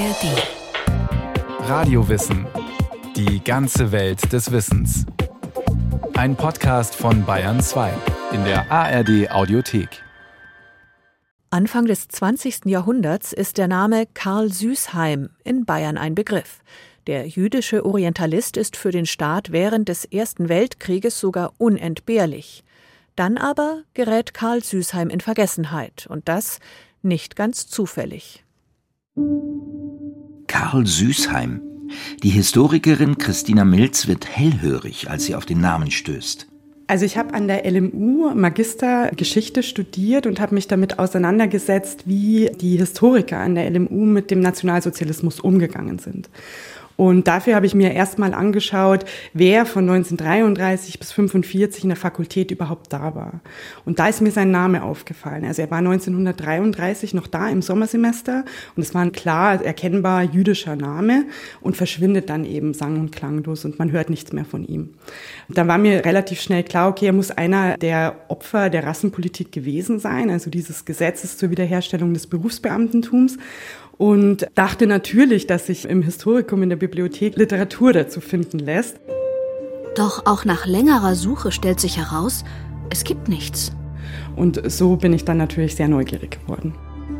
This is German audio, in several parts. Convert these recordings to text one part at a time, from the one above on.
ARD. Radiowissen. Die ganze Welt des Wissens. Ein Podcast von Bayern 2 in der ARD Audiothek. Anfang des 20. Jahrhunderts ist der Name Karl Süßheim in Bayern ein Begriff. Der jüdische Orientalist ist für den Staat während des Ersten Weltkrieges sogar unentbehrlich. Dann aber gerät Karl Süßheim in Vergessenheit und das nicht ganz zufällig. Karl Süßheim. Die Historikerin Christina Milz wird hellhörig, als sie auf den Namen stößt. Also ich habe an der LMU Magister Geschichte studiert und habe mich damit auseinandergesetzt, wie die Historiker an der LMU mit dem Nationalsozialismus umgegangen sind. Und dafür habe ich mir erstmal angeschaut, wer von 1933 bis 1945 in der Fakultät überhaupt da war. Und da ist mir sein Name aufgefallen. Also er war 1933 noch da im Sommersemester und es war ein klar erkennbar jüdischer Name und verschwindet dann eben sang- und klanglos und man hört nichts mehr von ihm. Und da war mir relativ schnell klar, okay, er muss einer der Opfer der Rassenpolitik gewesen sein, also dieses Gesetzes zur Wiederherstellung des Berufsbeamtentums und dachte natürlich, dass sich im Historikum in der Bibliothek Literatur dazu finden lässt. Doch auch nach längerer Suche stellt sich heraus, es gibt nichts. Und so bin ich dann natürlich sehr neugierig geworden.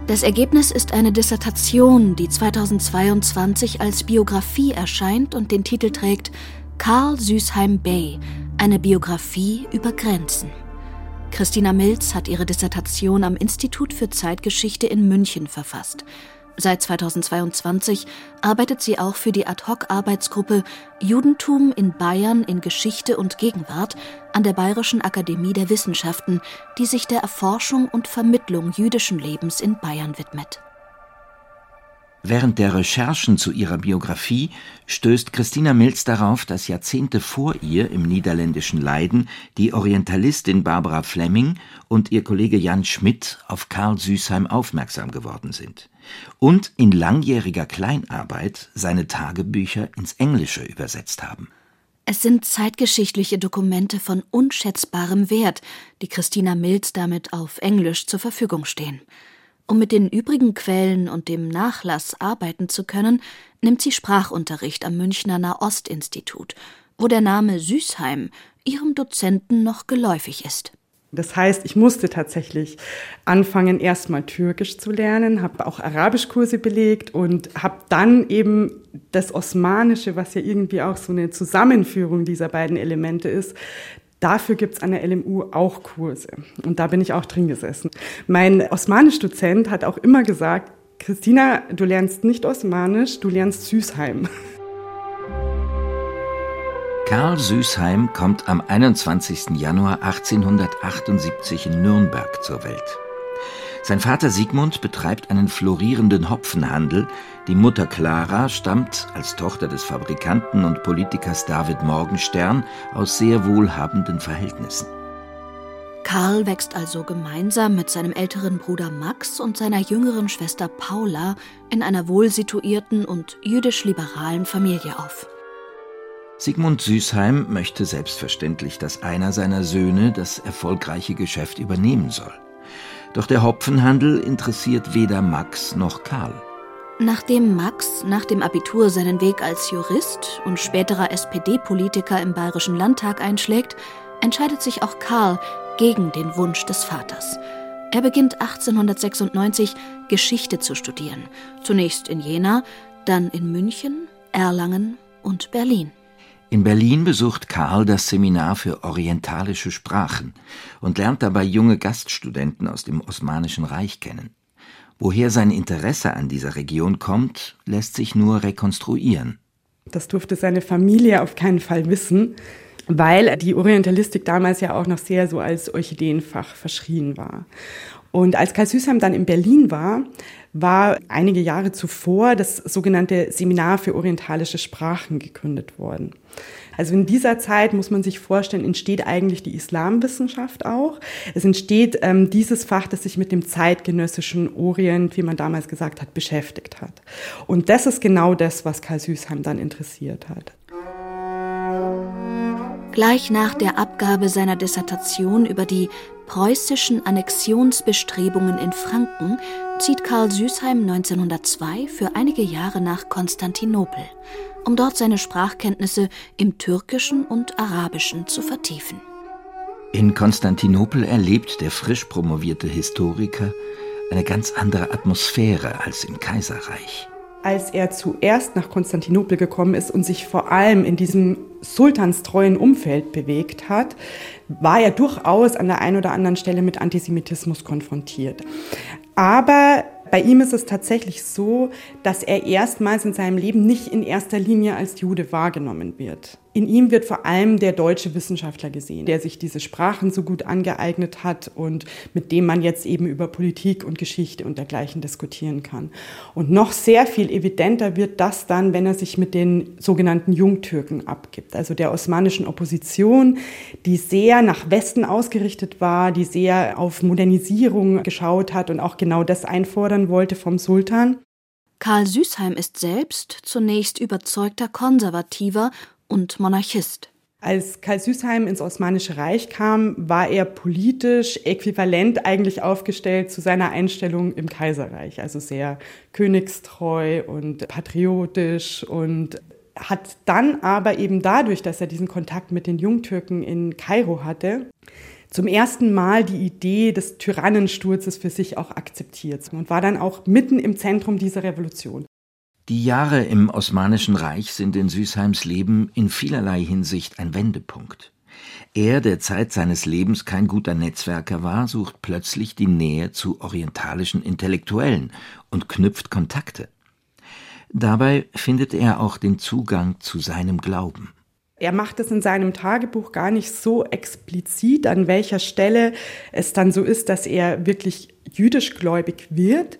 Das Ergebnis ist eine Dissertation, die 2022 als Biografie erscheint und den Titel trägt Karl Süßheim Bay, eine Biografie über Grenzen. Christina Milz hat ihre Dissertation am Institut für Zeitgeschichte in München verfasst. Seit 2022 arbeitet sie auch für die Ad-Hoc-Arbeitsgruppe Judentum in Bayern in Geschichte und Gegenwart an der Bayerischen Akademie der Wissenschaften, die sich der Erforschung und Vermittlung jüdischen Lebens in Bayern widmet. Während der Recherchen zu ihrer Biografie stößt Christina Milz darauf, dass Jahrzehnte vor ihr im niederländischen Leiden die Orientalistin Barbara Fleming und ihr Kollege Jan Schmidt auf Karl Süßheim aufmerksam geworden sind und in langjähriger Kleinarbeit seine Tagebücher ins Englische übersetzt haben. Es sind zeitgeschichtliche Dokumente von unschätzbarem Wert, die Christina Milz damit auf Englisch zur Verfügung stehen. Um mit den übrigen Quellen und dem Nachlass arbeiten zu können, nimmt sie Sprachunterricht am Münchner Nahostinstitut, wo der Name Süßheim ihrem Dozenten noch geläufig ist. Das heißt, ich musste tatsächlich anfangen, erstmal Türkisch zu lernen, habe auch Arabischkurse belegt und habe dann eben das Osmanische, was ja irgendwie auch so eine Zusammenführung dieser beiden Elemente ist, Dafür gibt's an der LMU auch Kurse. Und da bin ich auch drin gesessen. Mein Osmanisch-Dozent hat auch immer gesagt, Christina, du lernst nicht Osmanisch, du lernst Süßheim. Karl Süßheim kommt am 21. Januar 1878 in Nürnberg zur Welt. Sein Vater Sigmund betreibt einen florierenden Hopfenhandel. Die Mutter Clara stammt als Tochter des Fabrikanten und Politikers David Morgenstern aus sehr wohlhabenden Verhältnissen. Karl wächst also gemeinsam mit seinem älteren Bruder Max und seiner jüngeren Schwester Paula in einer wohlsituierten und jüdisch-liberalen Familie auf. Sigmund Süßheim möchte selbstverständlich, dass einer seiner Söhne das erfolgreiche Geschäft übernehmen soll. Doch der Hopfenhandel interessiert weder Max noch Karl. Nachdem Max nach dem Abitur seinen Weg als Jurist und späterer SPD-Politiker im Bayerischen Landtag einschlägt, entscheidet sich auch Karl gegen den Wunsch des Vaters. Er beginnt 1896 Geschichte zu studieren, zunächst in Jena, dann in München, Erlangen und Berlin. In Berlin besucht Karl das Seminar für orientalische Sprachen und lernt dabei junge Gaststudenten aus dem Osmanischen Reich kennen. Woher sein Interesse an dieser Region kommt, lässt sich nur rekonstruieren. Das durfte seine Familie auf keinen Fall wissen, weil die Orientalistik damals ja auch noch sehr so als Orchideenfach verschrien war. Und als Karl Süßheim dann in Berlin war, war einige Jahre zuvor das sogenannte Seminar für orientalische Sprachen gegründet worden. Also in dieser Zeit muss man sich vorstellen, entsteht eigentlich die Islamwissenschaft auch. Es entsteht ähm, dieses Fach, das sich mit dem zeitgenössischen Orient, wie man damals gesagt hat, beschäftigt hat. Und das ist genau das, was Karl Süßheim dann interessiert hat. Gleich nach der Abgabe seiner Dissertation über die preußischen Annexionsbestrebungen in Franken zieht Karl Süßheim 1902 für einige Jahre nach Konstantinopel, um dort seine Sprachkenntnisse im Türkischen und Arabischen zu vertiefen. In Konstantinopel erlebt der frisch promovierte Historiker eine ganz andere Atmosphäre als im Kaiserreich. Als er zuerst nach Konstantinopel gekommen ist und sich vor allem in diesem sultanstreuen Umfeld bewegt hat, war er durchaus an der einen oder anderen Stelle mit Antisemitismus konfrontiert. Aber bei ihm ist es tatsächlich so, dass er erstmals in seinem Leben nicht in erster Linie als Jude wahrgenommen wird. In ihm wird vor allem der deutsche Wissenschaftler gesehen, der sich diese Sprachen so gut angeeignet hat und mit dem man jetzt eben über Politik und Geschichte und dergleichen diskutieren kann. Und noch sehr viel evidenter wird das dann, wenn er sich mit den sogenannten Jungtürken abgibt, also der osmanischen Opposition, die sehr nach Westen ausgerichtet war, die sehr auf Modernisierung geschaut hat und auch genau das einfordern wollte vom Sultan. Karl Süßheim ist selbst zunächst überzeugter Konservativer und Monarchist. Als Karl Süßheim ins Osmanische Reich kam, war er politisch äquivalent eigentlich aufgestellt zu seiner Einstellung im Kaiserreich, also sehr königstreu und patriotisch und hat dann aber eben dadurch, dass er diesen Kontakt mit den Jungtürken in Kairo hatte, zum ersten Mal die Idee des Tyrannensturzes für sich auch akzeptiert und war dann auch mitten im Zentrum dieser Revolution. Die Jahre im Osmanischen Reich sind in Süßheims Leben in vielerlei Hinsicht ein Wendepunkt. Er, der Zeit seines Lebens kein guter Netzwerker war, sucht plötzlich die Nähe zu orientalischen Intellektuellen und knüpft Kontakte. Dabei findet er auch den Zugang zu seinem Glauben. Er macht es in seinem Tagebuch gar nicht so explizit, an welcher Stelle es dann so ist, dass er wirklich jüdischgläubig wird.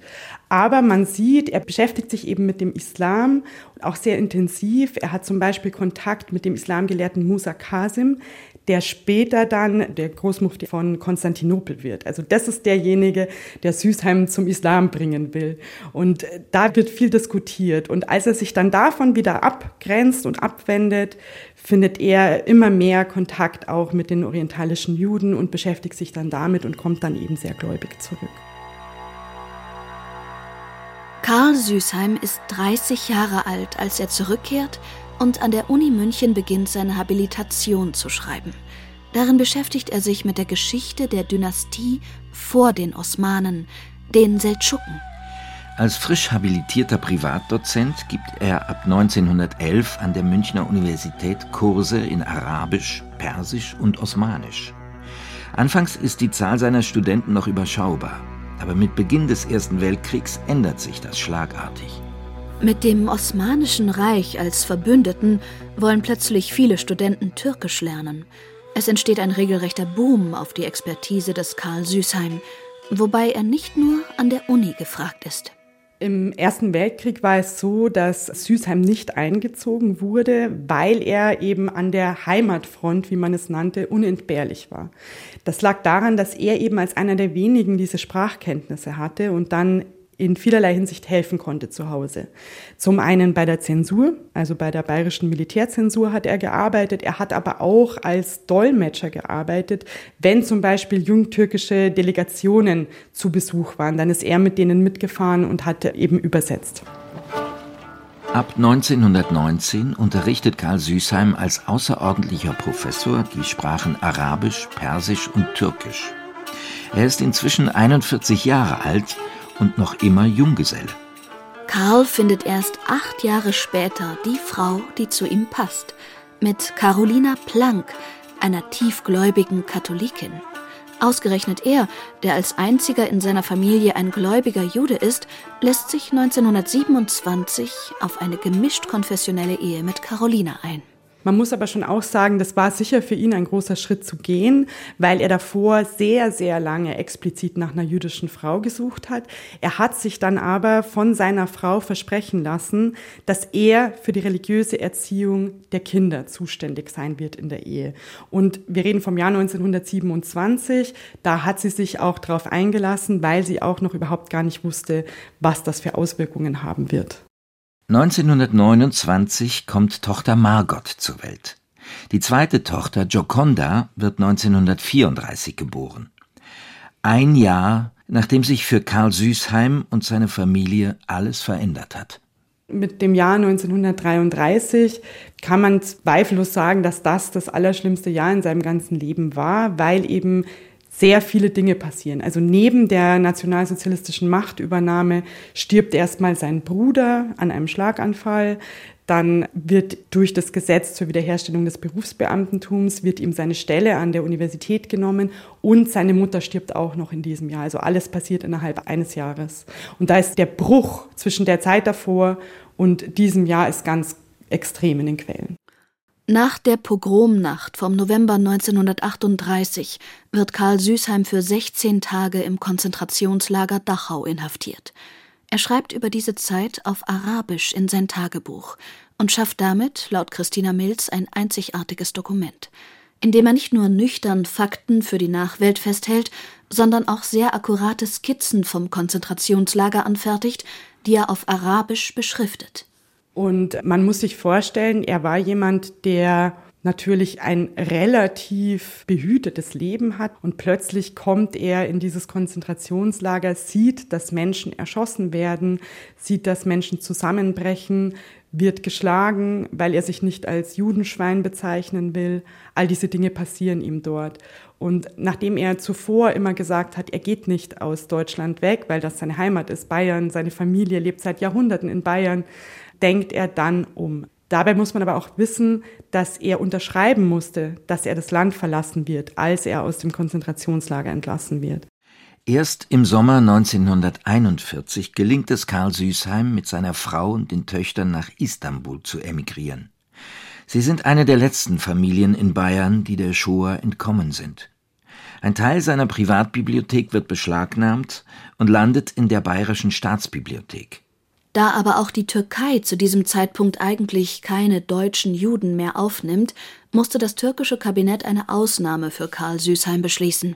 Aber man sieht, er beschäftigt sich eben mit dem Islam auch sehr intensiv. Er hat zum Beispiel Kontakt mit dem Islamgelehrten Musa Qasim, der später dann der Großmufti von Konstantinopel wird. Also das ist derjenige, der Süßheim zum Islam bringen will. Und da wird viel diskutiert. Und als er sich dann davon wieder abgrenzt und abwendet, findet er immer mehr Kontakt auch mit den orientalischen Juden und beschäftigt sich dann damit und kommt dann eben sehr gläubig zurück. Karl Süßheim ist 30 Jahre alt, als er zurückkehrt und an der Uni München beginnt, seine Habilitation zu schreiben. Darin beschäftigt er sich mit der Geschichte der Dynastie vor den Osmanen, den Seldschuken. Als frisch habilitierter Privatdozent gibt er ab 1911 an der Münchner Universität Kurse in Arabisch, Persisch und Osmanisch. Anfangs ist die Zahl seiner Studenten noch überschaubar. Aber mit Beginn des Ersten Weltkriegs ändert sich das schlagartig. Mit dem Osmanischen Reich als Verbündeten wollen plötzlich viele Studenten Türkisch lernen. Es entsteht ein regelrechter Boom auf die Expertise des Karl Süßheim, wobei er nicht nur an der Uni gefragt ist. Im Ersten Weltkrieg war es so, dass Süßheim nicht eingezogen wurde, weil er eben an der Heimatfront, wie man es nannte, unentbehrlich war. Das lag daran, dass er eben als einer der wenigen diese Sprachkenntnisse hatte und dann in vielerlei Hinsicht helfen konnte zu Hause. Zum einen bei der Zensur, also bei der bayerischen Militärzensur hat er gearbeitet. Er hat aber auch als Dolmetscher gearbeitet, wenn zum Beispiel jungtürkische Delegationen zu Besuch waren. Dann ist er mit denen mitgefahren und hat eben übersetzt. Ab 1919 unterrichtet Karl Süßheim als außerordentlicher Professor die Sprachen Arabisch, Persisch und Türkisch. Er ist inzwischen 41 Jahre alt und noch immer Junggeselle. Karl findet erst acht Jahre später die Frau, die zu ihm passt, mit Carolina Planck, einer tiefgläubigen Katholikin. Ausgerechnet er, der als einziger in seiner Familie ein gläubiger Jude ist, lässt sich 1927 auf eine gemischt konfessionelle Ehe mit Carolina ein. Man muss aber schon auch sagen, das war sicher für ihn ein großer Schritt zu gehen, weil er davor sehr, sehr lange explizit nach einer jüdischen Frau gesucht hat. Er hat sich dann aber von seiner Frau versprechen lassen, dass er für die religiöse Erziehung der Kinder zuständig sein wird in der Ehe. Und wir reden vom Jahr 1927. Da hat sie sich auch darauf eingelassen, weil sie auch noch überhaupt gar nicht wusste, was das für Auswirkungen haben wird. 1929 kommt Tochter Margot zur Welt. Die zweite Tochter Gioconda wird 1934 geboren. Ein Jahr, nachdem sich für Karl Süßheim und seine Familie alles verändert hat. Mit dem Jahr 1933 kann man zweifellos sagen, dass das das allerschlimmste Jahr in seinem ganzen Leben war, weil eben sehr viele Dinge passieren. Also neben der nationalsozialistischen Machtübernahme stirbt erstmal sein Bruder an einem Schlaganfall. Dann wird durch das Gesetz zur Wiederherstellung des Berufsbeamtentums wird ihm seine Stelle an der Universität genommen und seine Mutter stirbt auch noch in diesem Jahr. Also alles passiert innerhalb eines Jahres. Und da ist der Bruch zwischen der Zeit davor und diesem Jahr ist ganz extrem in den Quellen. Nach der Pogromnacht vom November 1938 wird Karl Süßheim für 16 Tage im Konzentrationslager Dachau inhaftiert. Er schreibt über diese Zeit auf Arabisch in sein Tagebuch und schafft damit, laut Christina Mills, ein einzigartiges Dokument, in dem er nicht nur nüchtern Fakten für die Nachwelt festhält, sondern auch sehr akkurate Skizzen vom Konzentrationslager anfertigt, die er auf Arabisch beschriftet. Und man muss sich vorstellen, er war jemand, der natürlich ein relativ behütetes Leben hat und plötzlich kommt er in dieses Konzentrationslager, sieht, dass Menschen erschossen werden, sieht, dass Menschen zusammenbrechen, wird geschlagen, weil er sich nicht als Judenschwein bezeichnen will. All diese Dinge passieren ihm dort. Und nachdem er zuvor immer gesagt hat, er geht nicht aus Deutschland weg, weil das seine Heimat ist, Bayern, seine Familie lebt seit Jahrhunderten in Bayern, denkt er dann um. Dabei muss man aber auch wissen, dass er unterschreiben musste, dass er das Land verlassen wird, als er aus dem Konzentrationslager entlassen wird. Erst im Sommer 1941 gelingt es Karl Süßheim, mit seiner Frau und den Töchtern nach Istanbul zu emigrieren. Sie sind eine der letzten Familien in Bayern, die der Shoah entkommen sind. Ein Teil seiner Privatbibliothek wird beschlagnahmt und landet in der Bayerischen Staatsbibliothek. Da aber auch die Türkei zu diesem Zeitpunkt eigentlich keine deutschen Juden mehr aufnimmt, musste das türkische Kabinett eine Ausnahme für Karl Süßheim beschließen.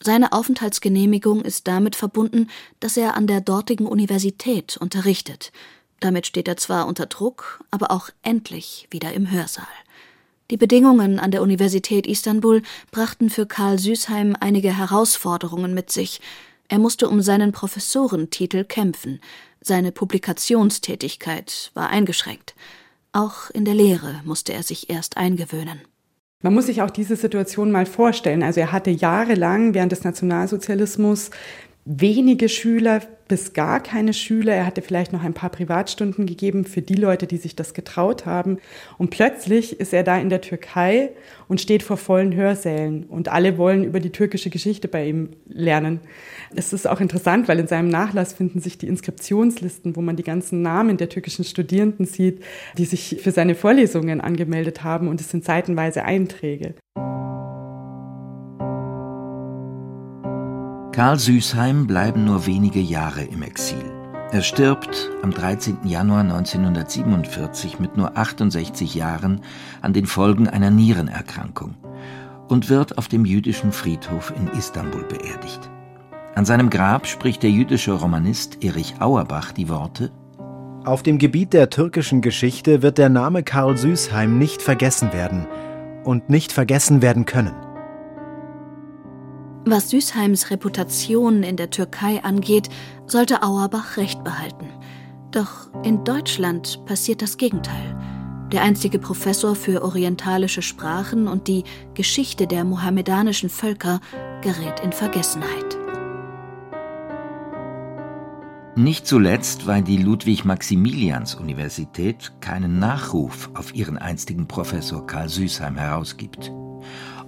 Seine Aufenthaltsgenehmigung ist damit verbunden, dass er an der dortigen Universität unterrichtet. Damit steht er zwar unter Druck, aber auch endlich wieder im Hörsaal. Die Bedingungen an der Universität Istanbul brachten für Karl Süßheim einige Herausforderungen mit sich. Er musste um seinen Professorentitel kämpfen. Seine Publikationstätigkeit war eingeschränkt. Auch in der Lehre musste er sich erst eingewöhnen. Man muss sich auch diese Situation mal vorstellen. Also er hatte jahrelang während des Nationalsozialismus wenige Schüler bis gar keine Schüler. Er hatte vielleicht noch ein paar Privatstunden gegeben für die Leute, die sich das getraut haben. Und plötzlich ist er da in der Türkei und steht vor vollen Hörsälen. Und alle wollen über die türkische Geschichte bei ihm lernen. Es ist auch interessant, weil in seinem Nachlass finden sich die Inskriptionslisten, wo man die ganzen Namen der türkischen Studierenden sieht, die sich für seine Vorlesungen angemeldet haben. Und es sind seitenweise Einträge. Karl Süßheim bleiben nur wenige Jahre im Exil. Er stirbt am 13. Januar 1947 mit nur 68 Jahren an den Folgen einer Nierenerkrankung und wird auf dem jüdischen Friedhof in Istanbul beerdigt. An seinem Grab spricht der jüdische Romanist Erich Auerbach die Worte Auf dem Gebiet der türkischen Geschichte wird der Name Karl Süßheim nicht vergessen werden und nicht vergessen werden können. Was Süßheims Reputation in der Türkei angeht, sollte Auerbach recht behalten. Doch in Deutschland passiert das Gegenteil. Der einstige Professor für orientalische Sprachen und die Geschichte der mohammedanischen Völker gerät in Vergessenheit. Nicht zuletzt, weil die Ludwig-Maximilians-Universität keinen Nachruf auf ihren einstigen Professor Karl Süßheim herausgibt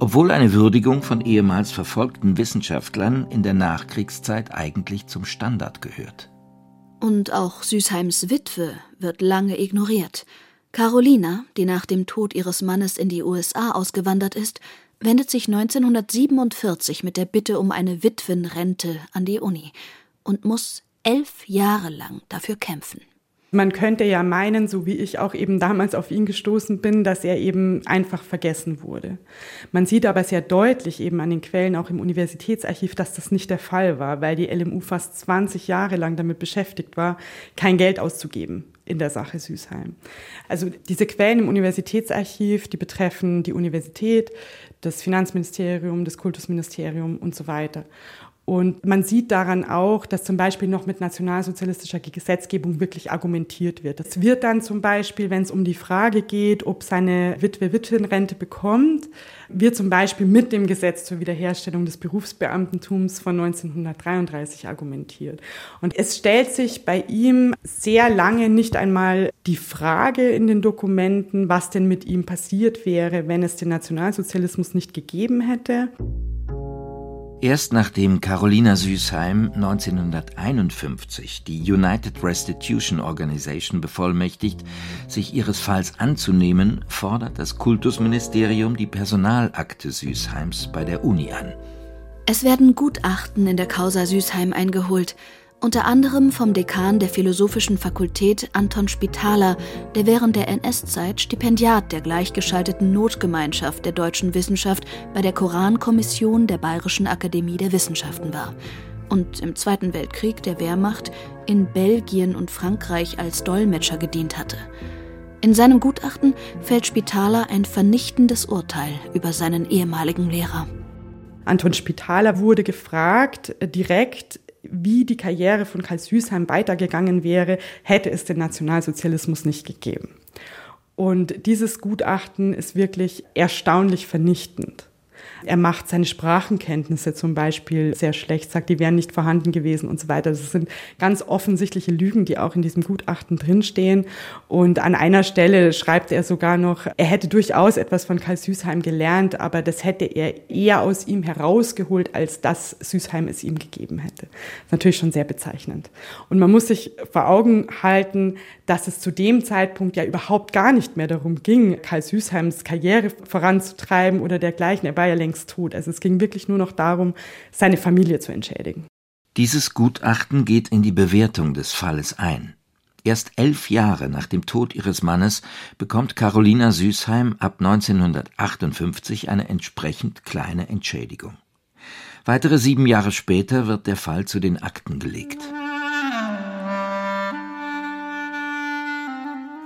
obwohl eine Würdigung von ehemals verfolgten Wissenschaftlern in der Nachkriegszeit eigentlich zum Standard gehört. Und auch Süßheims Witwe wird lange ignoriert. Carolina, die nach dem Tod ihres Mannes in die USA ausgewandert ist, wendet sich 1947 mit der Bitte um eine Witwenrente an die Uni und muss elf Jahre lang dafür kämpfen. Man könnte ja meinen, so wie ich auch eben damals auf ihn gestoßen bin, dass er eben einfach vergessen wurde. Man sieht aber sehr deutlich eben an den Quellen auch im Universitätsarchiv, dass das nicht der Fall war, weil die LMU fast 20 Jahre lang damit beschäftigt war, kein Geld auszugeben in der Sache Süßheim. Also diese Quellen im Universitätsarchiv, die betreffen die Universität, das Finanzministerium, das Kultusministerium und so weiter. Und man sieht daran auch, dass zum Beispiel noch mit nationalsozialistischer Gesetzgebung wirklich argumentiert wird. Es wird dann zum Beispiel, wenn es um die Frage geht, ob seine Witwe Witwenrente bekommt, wird zum Beispiel mit dem Gesetz zur Wiederherstellung des Berufsbeamtentums von 1933 argumentiert. Und es stellt sich bei ihm sehr lange nicht einmal die Frage in den Dokumenten, was denn mit ihm passiert wäre, wenn es den Nationalsozialismus nicht gegeben hätte. Erst nachdem Carolina Süßheim 1951 die United Restitution Organization bevollmächtigt, sich ihres Falls anzunehmen, fordert das Kultusministerium die Personalakte Süßheims bei der Uni an. Es werden Gutachten in der Causa Süßheim eingeholt, unter anderem vom Dekan der Philosophischen Fakultät Anton Spitaler, der während der NS-Zeit Stipendiat der gleichgeschalteten Notgemeinschaft der deutschen Wissenschaft bei der Korankommission der Bayerischen Akademie der Wissenschaften war und im Zweiten Weltkrieg der Wehrmacht in Belgien und Frankreich als Dolmetscher gedient hatte. In seinem Gutachten fällt Spitaler ein vernichtendes Urteil über seinen ehemaligen Lehrer. Anton Spitaler wurde gefragt, direkt, wie die Karriere von Karl Süßheim weitergegangen wäre, hätte es den Nationalsozialismus nicht gegeben. Und dieses Gutachten ist wirklich erstaunlich vernichtend. Er macht seine Sprachenkenntnisse zum Beispiel sehr schlecht, sagt, die wären nicht vorhanden gewesen und so weiter. Das sind ganz offensichtliche Lügen, die auch in diesem Gutachten drinstehen. Und an einer Stelle schreibt er sogar noch, er hätte durchaus etwas von Karl Süßheim gelernt, aber das hätte er eher aus ihm herausgeholt, als dass Süßheim es ihm gegeben hätte. Natürlich schon sehr bezeichnend. Und man muss sich vor Augen halten, dass es zu dem Zeitpunkt ja überhaupt gar nicht mehr darum ging, Karl Süßheims Karriere voranzutreiben oder dergleichen. Er war ja längst tot. Also es ging wirklich nur noch darum, seine Familie zu entschädigen. Dieses Gutachten geht in die Bewertung des Falles ein. Erst elf Jahre nach dem Tod ihres Mannes bekommt Carolina Süßheim ab 1958 eine entsprechend kleine Entschädigung. Weitere sieben Jahre später wird der Fall zu den Akten gelegt.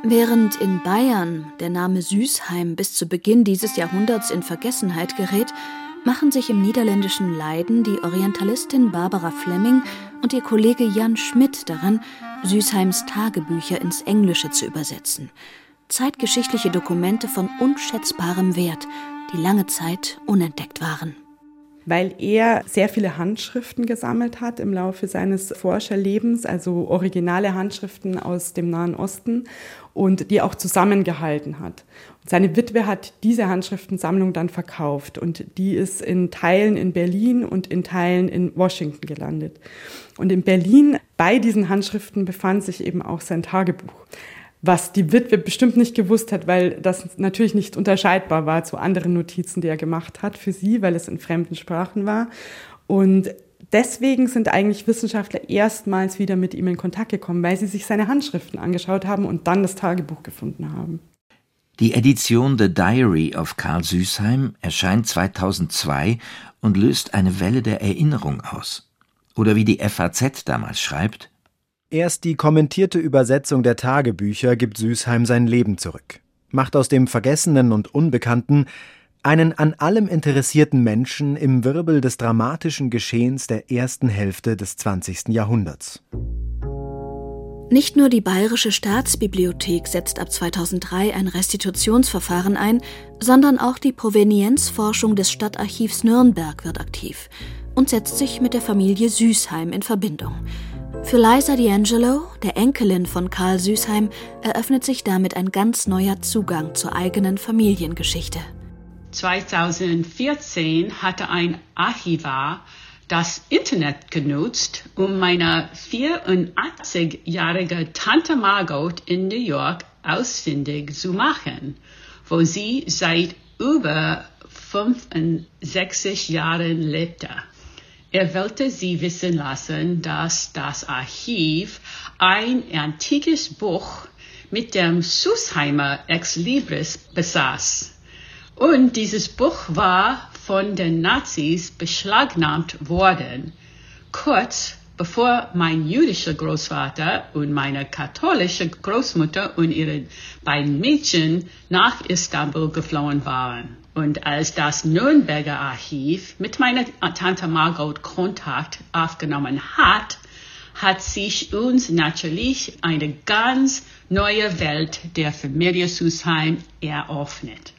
Während in Bayern der Name Süßheim bis zu Beginn dieses Jahrhunderts in Vergessenheit gerät, machen sich im niederländischen Leiden die Orientalistin Barbara Fleming und ihr Kollege Jan Schmidt daran, Süßheims Tagebücher ins Englische zu übersetzen. Zeitgeschichtliche Dokumente von unschätzbarem Wert, die lange Zeit unentdeckt waren weil er sehr viele Handschriften gesammelt hat im Laufe seines Forscherlebens, also originale Handschriften aus dem Nahen Osten und die auch zusammengehalten hat. Und seine Witwe hat diese Handschriftensammlung dann verkauft und die ist in Teilen in Berlin und in Teilen in Washington gelandet. Und in Berlin bei diesen Handschriften befand sich eben auch sein Tagebuch was die Witwe bestimmt nicht gewusst hat, weil das natürlich nicht unterscheidbar war zu anderen Notizen, die er gemacht hat für sie, weil es in fremden Sprachen war. Und deswegen sind eigentlich Wissenschaftler erstmals wieder mit ihm in Kontakt gekommen, weil sie sich seine Handschriften angeschaut haben und dann das Tagebuch gefunden haben. Die Edition The Diary of Karl Süßheim erscheint 2002 und löst eine Welle der Erinnerung aus. Oder wie die FAZ damals schreibt, Erst die kommentierte Übersetzung der Tagebücher gibt Süßheim sein Leben zurück, macht aus dem Vergessenen und Unbekannten einen an allem interessierten Menschen im Wirbel des dramatischen Geschehens der ersten Hälfte des 20. Jahrhunderts. Nicht nur die Bayerische Staatsbibliothek setzt ab 2003 ein Restitutionsverfahren ein, sondern auch die Provenienzforschung des Stadtarchivs Nürnberg wird aktiv und setzt sich mit der Familie Süßheim in Verbindung. Für Liza D'Angelo, der Enkelin von Karl Süßheim, eröffnet sich damit ein ganz neuer Zugang zur eigenen Familiengeschichte. 2014 hatte ein Archivar das Internet genutzt, um meine 84-jährige Tante Margot in New York ausfindig zu machen, wo sie seit über 65 Jahren lebte. Er wollte sie wissen lassen, dass das Archiv ein antikes Buch mit dem Susheimer Ex Libris besaß. Und dieses Buch war von den Nazis beschlagnahmt worden, kurz bevor mein jüdischer Großvater und meine katholische Großmutter und ihre beiden Mädchen nach Istanbul geflohen waren. Und als das Nürnberger Archiv mit meiner Tante Margot Kontakt aufgenommen hat, hat sich uns natürlich eine ganz neue Welt der Familie Süßheim eröffnet.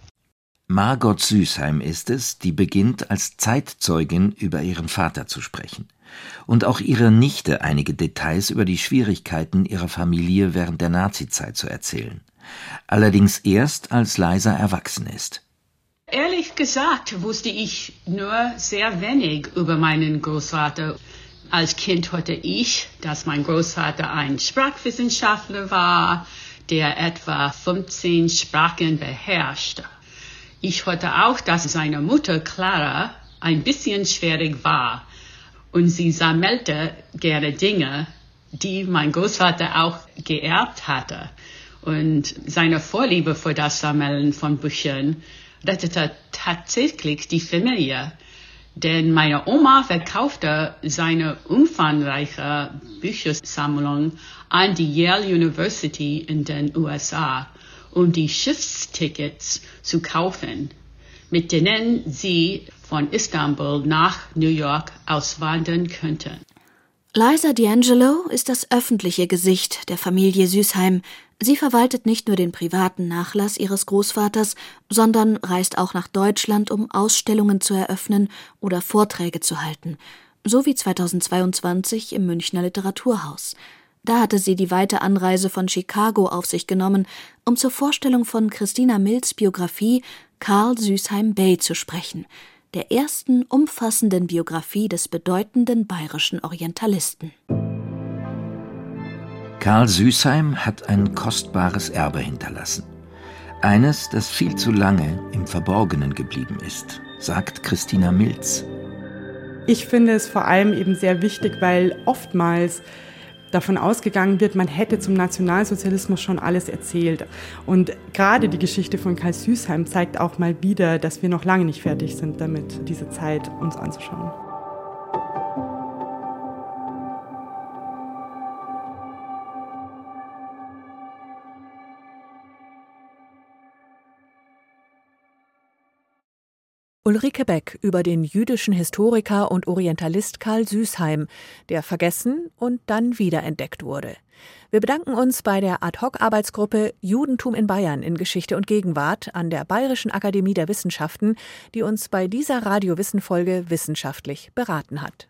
Margot Süßheim ist es, die beginnt, als Zeitzeugin über ihren Vater zu sprechen. Und auch ihre Nichte einige Details über die Schwierigkeiten ihrer Familie während der Nazizeit zu erzählen. Allerdings erst, als Leisa erwachsen ist. Ehrlich gesagt wusste ich nur sehr wenig über meinen Großvater. Als Kind hörte ich, dass mein Großvater ein Sprachwissenschaftler war, der etwa 15 Sprachen beherrschte. Ich hörte auch, dass seine Mutter Clara ein bisschen schwierig war und sie sammelte gerne Dinge, die mein Großvater auch geerbt hatte. Und seine Vorliebe für das Sammeln von Büchern rettete tatsächlich die Familie. Denn meine Oma verkaufte seine umfangreiche Büchersammlung an die Yale University in den USA um die Schiffstickets zu kaufen, mit denen sie von Istanbul nach New York auswandern könnten. Liza D'Angelo ist das öffentliche Gesicht der Familie Süßheim. Sie verwaltet nicht nur den privaten Nachlass ihres Großvaters, sondern reist auch nach Deutschland, um Ausstellungen zu eröffnen oder Vorträge zu halten, so wie 2022 im Münchner Literaturhaus. Da hatte sie die weite Anreise von Chicago auf sich genommen, um zur Vorstellung von Christina Mills Biografie Karl Süßheim Bay zu sprechen, der ersten umfassenden Biografie des bedeutenden bayerischen Orientalisten. Karl Süßheim hat ein kostbares Erbe hinterlassen. Eines, das viel zu lange im Verborgenen geblieben ist, sagt Christina Mills. Ich finde es vor allem eben sehr wichtig, weil oftmals davon ausgegangen wird, man hätte zum Nationalsozialismus schon alles erzählt. Und gerade die Geschichte von Karl Süßheim zeigt auch mal wieder, dass wir noch lange nicht fertig sind damit, diese Zeit uns anzuschauen. Ulrike Beck über den jüdischen Historiker und Orientalist Karl Süßheim, der vergessen und dann wiederentdeckt wurde. Wir bedanken uns bei der Ad-Hoc-Arbeitsgruppe Judentum in Bayern in Geschichte und Gegenwart an der Bayerischen Akademie der Wissenschaften, die uns bei dieser Radiowissen-Folge wissenschaftlich beraten hat.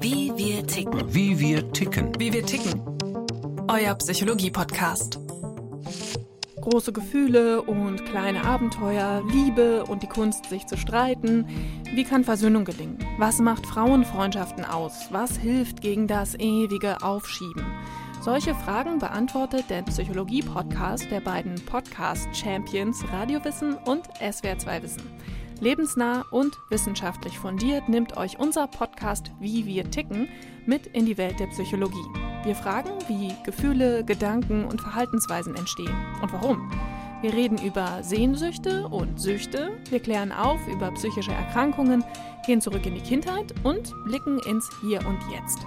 Wie wir ticken. Wie wir ticken. Wie wir ticken. Euer Psychologie-Podcast große Gefühle und kleine Abenteuer, Liebe und die Kunst, sich zu streiten. Wie kann Versöhnung gelingen? Was macht Frauenfreundschaften aus? Was hilft gegen das ewige Aufschieben? Solche Fragen beantwortet der Psychologie-Podcast der beiden Podcast-Champions Radiowissen und SWR2 Wissen. Lebensnah und wissenschaftlich fundiert nimmt euch unser Podcast Wie wir ticken mit in die Welt der Psychologie. Wir fragen, wie Gefühle, Gedanken und Verhaltensweisen entstehen und warum. Wir reden über Sehnsüchte und Süchte, wir klären auf über psychische Erkrankungen, gehen zurück in die Kindheit und blicken ins Hier und Jetzt.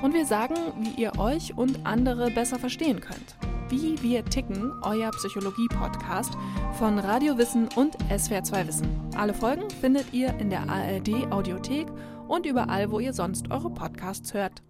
Und wir sagen, wie ihr euch und andere besser verstehen könnt. Wie wir ticken, euer Psychologie-Podcast von Radio Wissen und SWR2 Wissen. Alle Folgen findet ihr in der ARD Audiothek und überall, wo ihr sonst eure Podcasts hört.